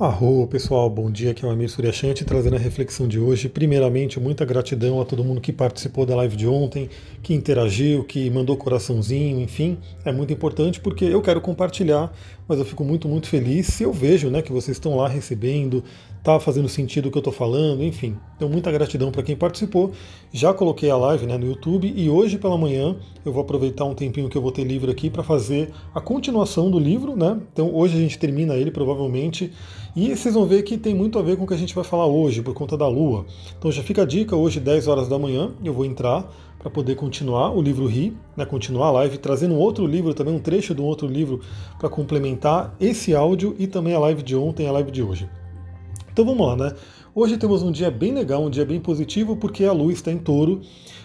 Arro, pessoal, bom dia, aqui é o Amir Suryashanti trazendo a reflexão de hoje. Primeiramente, muita gratidão a todo mundo que participou da live de ontem, que interagiu, que mandou coraçãozinho, enfim, é muito importante porque eu quero compartilhar, mas eu fico muito, muito feliz se eu vejo né, que vocês estão lá recebendo, tá fazendo sentido o que eu estou falando, enfim. Então, muita gratidão para quem participou. Já coloquei a live né, no YouTube e hoje pela manhã eu vou aproveitar um tempinho que eu vou ter livro aqui para fazer a continuação do livro, né? Então, hoje a gente termina ele provavelmente. E vocês vão ver que tem muito a ver com o que a gente vai falar hoje, por conta da Lua. Então já fica a dica, hoje 10 horas da manhã eu vou entrar para poder continuar o livro Ri, né, continuar a live, trazendo outro livro, também um trecho de um outro livro para complementar esse áudio e também a live de ontem a live de hoje. Então vamos lá, né? Hoje temos um dia bem legal, um dia bem positivo, porque a Lua está em touro.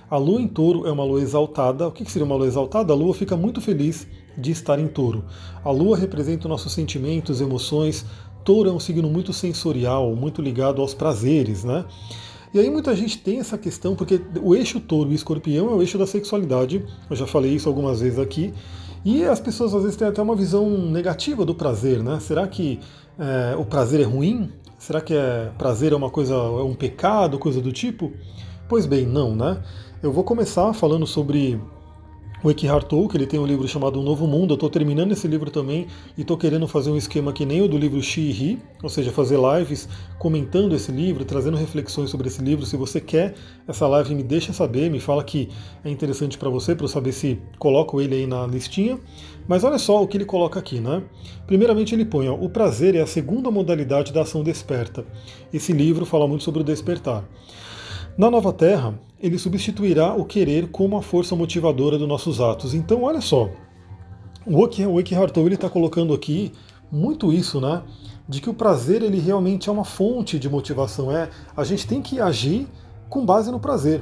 A Lua em touro é uma lua exaltada. O que seria uma lua exaltada? A Lua fica muito feliz de estar em touro. A Lua representa nossos sentimentos, emoções. Touro é um signo muito sensorial, muito ligado aos prazeres, né? E aí muita gente tem essa questão, porque o eixo touro e escorpião é o eixo da sexualidade. Eu já falei isso algumas vezes aqui. E as pessoas às vezes têm até uma visão negativa do prazer, né? Será que é, o prazer é ruim? Será que é prazer é uma coisa, é um pecado, coisa do tipo? Pois bem, não, né? Eu vou começar falando sobre o Eckhart Tolle, ele tem um livro chamado Um Novo Mundo. Eu estou terminando esse livro também e estou querendo fazer um esquema que nem o do livro Xi Ri, ou seja, fazer lives comentando esse livro, trazendo reflexões sobre esse livro. Se você quer essa live, me deixa saber, me fala que é interessante para você, para eu saber se coloco ele aí na listinha. Mas olha só o que ele coloca aqui, né? Primeiramente ele põe, ó, o prazer é a segunda modalidade da ação desperta. Esse livro fala muito sobre o despertar. Na nova Terra, ele substituirá o querer como a força motivadora dos nossos atos. Então, olha só, o Eckhart Tolle está colocando aqui muito isso, né? De que o prazer ele realmente é uma fonte de motivação. É, a gente tem que agir com base no prazer.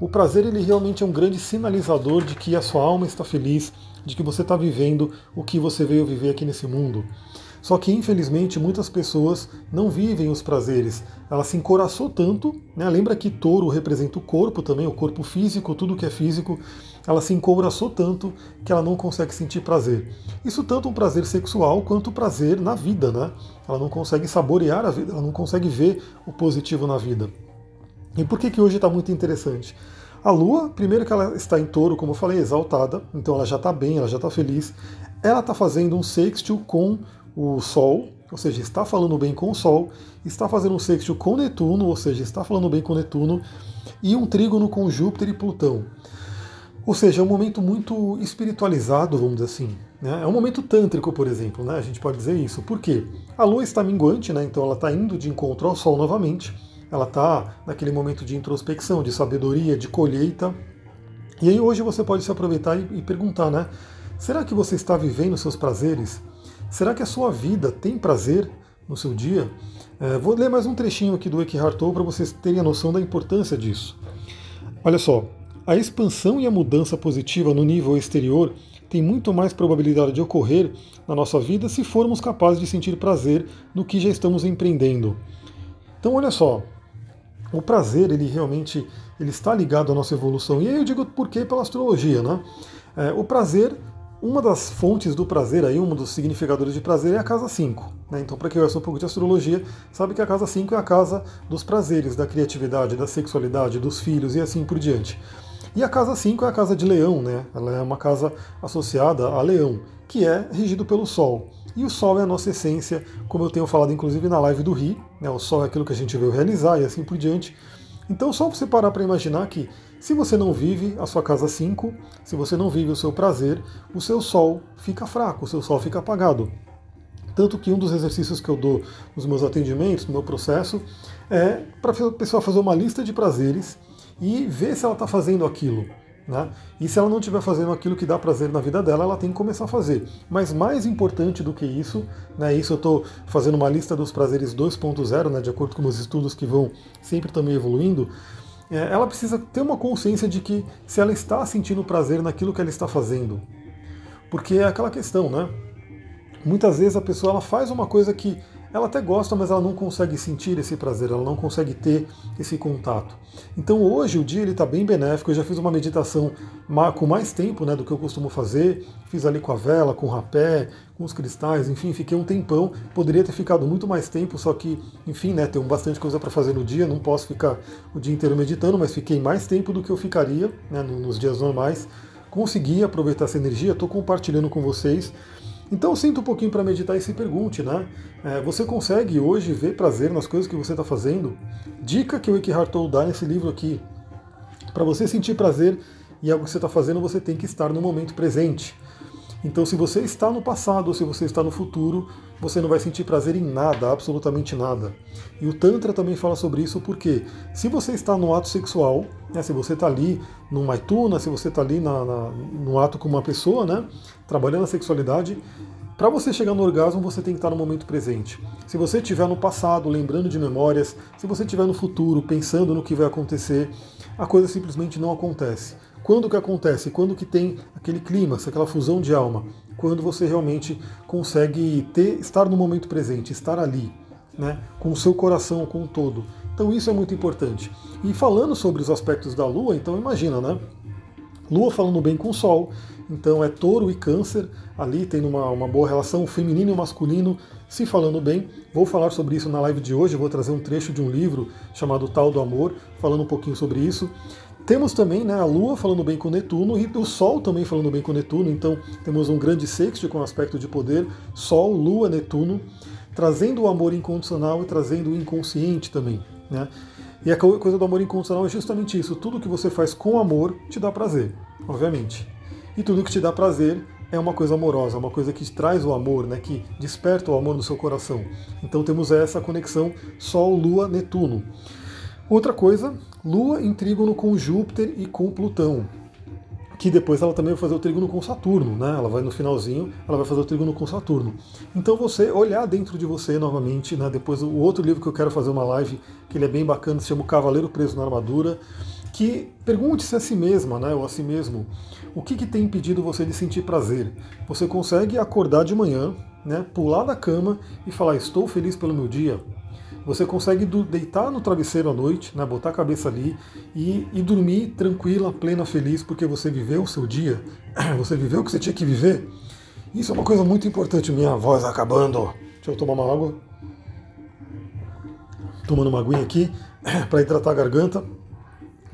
O prazer ele realmente é um grande sinalizador de que a sua alma está feliz, de que você está vivendo o que você veio viver aqui nesse mundo. Só que infelizmente muitas pessoas não vivem os prazeres. Ela se encoraçou tanto, né? lembra que touro representa o corpo também, o corpo físico, tudo que é físico. Ela se encouraçou tanto que ela não consegue sentir prazer. Isso tanto um prazer sexual quanto prazer na vida, né? Ela não consegue saborear a vida, ela não consegue ver o positivo na vida. E por que, que hoje está muito interessante? A Lua, primeiro que ela está em touro, como eu falei, exaltada, então ela já está bem, ela já está feliz. Ela está fazendo um sextil com o Sol, ou seja, está falando bem com o Sol, está fazendo um sexto com Netuno, ou seja, está falando bem com Netuno, e um trígono com Júpiter e Plutão. Ou seja, é um momento muito espiritualizado, vamos dizer assim. Né? É um momento tântrico, por exemplo, né? a gente pode dizer isso. Por quê? A Lua está minguante, né? então ela está indo de encontro ao Sol novamente, ela está naquele momento de introspecção, de sabedoria, de colheita. E aí hoje você pode se aproveitar e, e perguntar, né? Será que você está vivendo seus prazeres? Será que a sua vida tem prazer no seu dia? É, vou ler mais um trechinho aqui do Eckhart Tolle para vocês terem a noção da importância disso. Olha só, a expansão e a mudança positiva no nível exterior tem muito mais probabilidade de ocorrer na nossa vida se formos capazes de sentir prazer no que já estamos empreendendo. Então, olha só, o prazer ele realmente ele está ligado à nossa evolução. E aí eu digo por quê? Pela astrologia, né? É, o prazer uma das fontes do prazer, aí, um dos significadores de prazer é a casa 5. Né? Então, para quem conhece um pouco de astrologia, sabe que a casa 5 é a casa dos prazeres, da criatividade, da sexualidade, dos filhos e assim por diante. E a casa 5 é a casa de leão, né? ela é uma casa associada a leão, que é regido pelo Sol. E o Sol é a nossa essência, como eu tenho falado inclusive na live do Ri, né? o Sol é aquilo que a gente veio realizar e assim por diante. Então, só você parar para imaginar que se você não vive a sua casa 5, se você não vive o seu prazer, o seu sol fica fraco, o seu sol fica apagado. Tanto que um dos exercícios que eu dou nos meus atendimentos, no meu processo, é para a pessoa fazer uma lista de prazeres e ver se ela está fazendo aquilo. Né? E se ela não estiver fazendo aquilo que dá prazer na vida dela, ela tem que começar a fazer. Mas mais importante do que isso, né, isso eu estou fazendo uma lista dos prazeres 2.0, né, de acordo com os estudos que vão sempre também evoluindo, é, ela precisa ter uma consciência de que se ela está sentindo prazer naquilo que ela está fazendo. Porque é aquela questão, né? Muitas vezes a pessoa ela faz uma coisa que ela até gosta, mas ela não consegue sentir esse prazer, ela não consegue ter esse contato. Então hoje o dia ele está bem benéfico. Eu já fiz uma meditação com mais tempo né, do que eu costumo fazer. Fiz ali com a vela, com o rapé, com os cristais, enfim, fiquei um tempão. Poderia ter ficado muito mais tempo, só que, enfim, né, tenho bastante coisa para fazer no dia, não posso ficar o dia inteiro meditando, mas fiquei mais tempo do que eu ficaria né, nos dias normais. Consegui aproveitar essa energia, estou compartilhando com vocês. Então sinta um pouquinho para meditar e se pergunte, né? É, você consegue hoje ver prazer nas coisas que você está fazendo? Dica que o Eckhart Tolle dá nesse livro aqui. Para você sentir prazer em algo que você está fazendo, você tem que estar no momento presente. Então, se você está no passado ou se você está no futuro, você não vai sentir prazer em nada, absolutamente nada. E o Tantra também fala sobre isso porque se você está no ato sexual, né, se você está ali no Maituna, se você está ali na, na, no ato com uma pessoa, né, trabalhando a sexualidade, para você chegar no orgasmo, você tem que estar no momento presente. Se você estiver no passado, lembrando de memórias, se você estiver no futuro, pensando no que vai acontecer, a coisa simplesmente não acontece. Quando que acontece? Quando que tem aquele clima, aquela fusão de alma? Quando você realmente consegue ter, estar no momento presente, estar ali, né, com o seu coração, com o todo. Então isso é muito importante. E falando sobre os aspectos da Lua, então imagina, né? Lua falando bem com o Sol, então é touro e câncer, ali tem uma, uma boa relação, feminino e masculino se falando bem. Vou falar sobre isso na live de hoje, vou trazer um trecho de um livro chamado Tal do Amor, falando um pouquinho sobre isso. Temos também né, a Lua falando bem com Netuno e o Sol também falando bem com Netuno, então temos um grande sexto com aspecto de poder, Sol, Lua, Netuno, trazendo o amor incondicional e trazendo o inconsciente também. Né? E a coisa do amor incondicional é justamente isso, tudo que você faz com amor te dá prazer, obviamente. E tudo que te dá prazer é uma coisa amorosa, uma coisa que traz o amor, né, que desperta o amor no seu coração. Então temos essa conexão Sol, Lua, Netuno. Outra coisa, Lua em trígono com Júpiter e com Plutão, que depois ela também vai fazer o trígono com Saturno, né? Ela vai no finalzinho, ela vai fazer o trígono com Saturno. Então você olhar dentro de você novamente, né? Depois o outro livro que eu quero fazer uma live, que ele é bem bacana, se chama O Cavaleiro Preso na Armadura que pergunte-se a si mesma, né, ou a si mesmo, o que, que tem impedido você de sentir prazer? Você consegue acordar de manhã, né, pular da cama e falar, estou feliz pelo meu dia? Você consegue deitar no travesseiro à noite, né, botar a cabeça ali e, e dormir tranquila, plena, feliz, porque você viveu o seu dia, você viveu o que você tinha que viver? Isso é uma coisa muito importante. Minha voz acabando. Deixa eu tomar uma água. Tomando uma aguinha aqui para hidratar a garganta.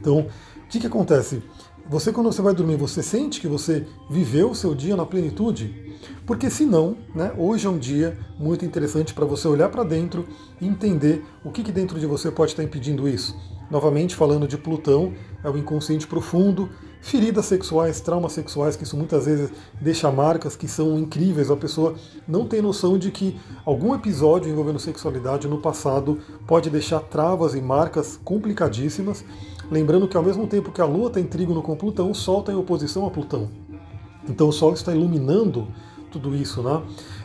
Então, o que, que acontece? Você, quando você vai dormir, você sente que você viveu o seu dia na plenitude? Porque senão, né, hoje é um dia muito interessante para você olhar para dentro e entender o que, que dentro de você pode estar impedindo isso. Novamente falando de Plutão, é o inconsciente profundo, feridas sexuais, traumas sexuais, que isso muitas vezes deixa marcas que são incríveis. A pessoa não tem noção de que algum episódio envolvendo sexualidade no passado pode deixar travas e marcas complicadíssimas. Lembrando que ao mesmo tempo que a Lua está em trígono com Plutão, o Sol está em oposição a Plutão. Então o Sol está iluminando tudo isso, né?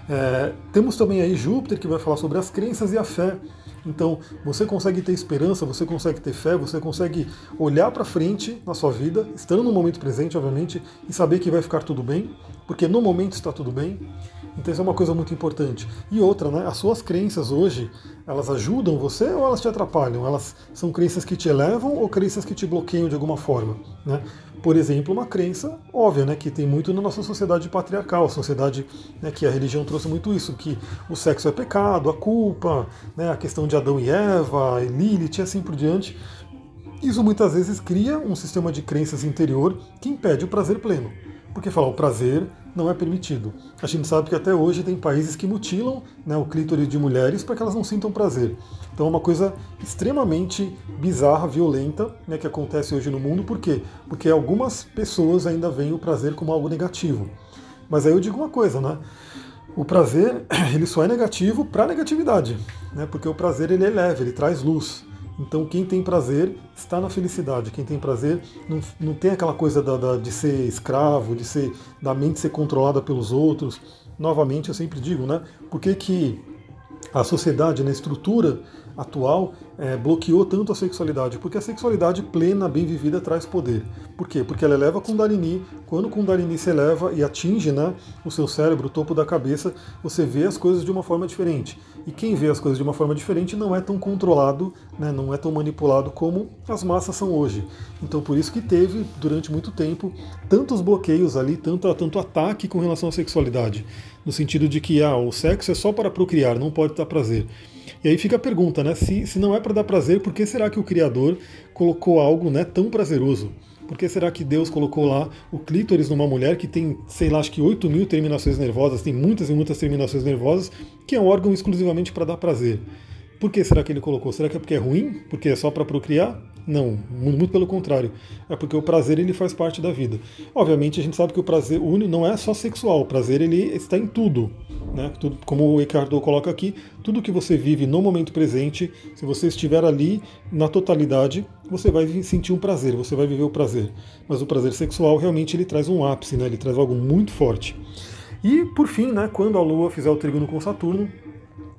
É, temos também aí Júpiter que vai falar sobre as crenças e a fé. Então, você consegue ter esperança, você consegue ter fé, você consegue olhar para frente na sua vida, estando no momento presente, obviamente, e saber que vai ficar tudo bem, porque no momento está tudo bem. Então isso é uma coisa muito importante. E outra, né? As suas crenças hoje, elas ajudam você ou elas te atrapalham? Elas são crenças que te elevam ou crenças que te bloqueiam de alguma forma? Né? Por exemplo, uma crença óbvia, né, que tem muito na nossa sociedade patriarcal, sociedade né, que a religião trouxe muito isso, que o sexo é pecado, a culpa, né, a questão de Adão e Eva, Lilith e assim por diante. Isso muitas vezes cria um sistema de crenças interior que impede o prazer pleno. Porque falar o prazer não é permitido. A gente sabe que até hoje tem países que mutilam né, o clítoris de mulheres para que elas não sintam prazer. Então é uma coisa extremamente bizarra, violenta, né, que acontece hoje no mundo. Por quê? Porque algumas pessoas ainda veem o prazer como algo negativo. Mas aí eu digo uma coisa, né? O prazer ele só é negativo para a negatividade, né? Porque o prazer ele é leve, ele traz luz. Então, quem tem prazer está na felicidade. Quem tem prazer não, não tem aquela coisa da, da, de ser escravo, de ser da mente ser controlada pelos outros. Novamente, eu sempre digo, né? Por que, que a sociedade, na estrutura atual é, bloqueou tanto a sexualidade? Porque a sexualidade plena, bem vivida, traz poder. Por quê? Porque ela eleva Kundalini. Quando Kundalini se eleva e atinge né, o seu cérebro, o topo da cabeça, você vê as coisas de uma forma diferente. E quem vê as coisas de uma forma diferente não é tão controlado, né, não é tão manipulado como as massas são hoje. Então por isso que teve, durante muito tempo, tantos bloqueios ali, tanto, tanto ataque com relação à sexualidade. No sentido de que ah, o sexo é só para procriar, não pode dar prazer. E aí fica a pergunta, né? Se, se não é para dar prazer, por que será que o Criador colocou algo né, tão prazeroso? Por que será que Deus colocou lá o clítoris numa mulher que tem, sei lá, acho que 8 mil terminações nervosas, tem muitas e muitas terminações nervosas, que é um órgão exclusivamente para dar prazer? Por que será que ele colocou? Será que é porque é ruim? Porque é só para procriar? Não, muito pelo contrário. É porque o prazer ele faz parte da vida. Obviamente a gente sabe que o prazer o não é só sexual, o prazer ele está em tudo. Né? Tudo, como o Ricardo coloca aqui, tudo que você vive no momento presente, se você estiver ali na totalidade, você vai sentir um prazer, você vai viver o prazer. Mas o prazer sexual realmente ele traz um ápice, né? ele traz algo muito forte. E por fim, né, quando a Lua fizer o trígono com Saturno,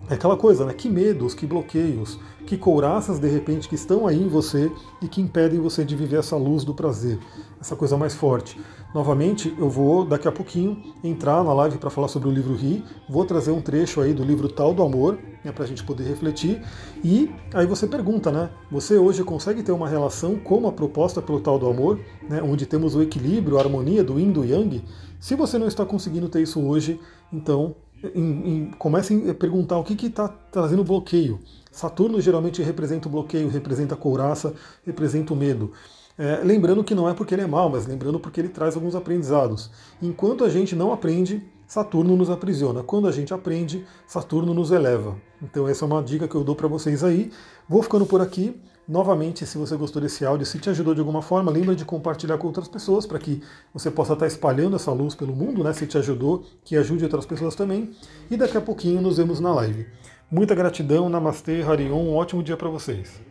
é aquela coisa, né? Que medos, que bloqueios, que couraças de repente que estão aí em você e que impedem você de viver essa luz do prazer, essa coisa mais forte. Novamente, eu vou daqui a pouquinho entrar na live para falar sobre o livro Ri, vou trazer um trecho aí do livro Tal do Amor, né, para a gente poder refletir. E aí você pergunta, né? Você hoje consegue ter uma relação como a proposta pelo Tal do Amor, né, onde temos o equilíbrio, a harmonia do Yin do Yang? Se você não está conseguindo ter isso hoje, então em, em, comecem a perguntar o que está trazendo bloqueio. Saturno geralmente representa o bloqueio, representa a couraça, representa o medo. É, lembrando que não é porque ele é mal, mas lembrando porque ele traz alguns aprendizados. Enquanto a gente não aprende, Saturno nos aprisiona. Quando a gente aprende, Saturno nos eleva. Então essa é uma dica que eu dou para vocês aí. Vou ficando por aqui. Novamente, se você gostou desse áudio, se te ajudou de alguma forma, lembra de compartilhar com outras pessoas para que você possa estar espalhando essa luz pelo mundo, né? Se te ajudou, que ajude outras pessoas também. E daqui a pouquinho nos vemos na live. Muita gratidão, Namastê, Harion, um ótimo dia para vocês.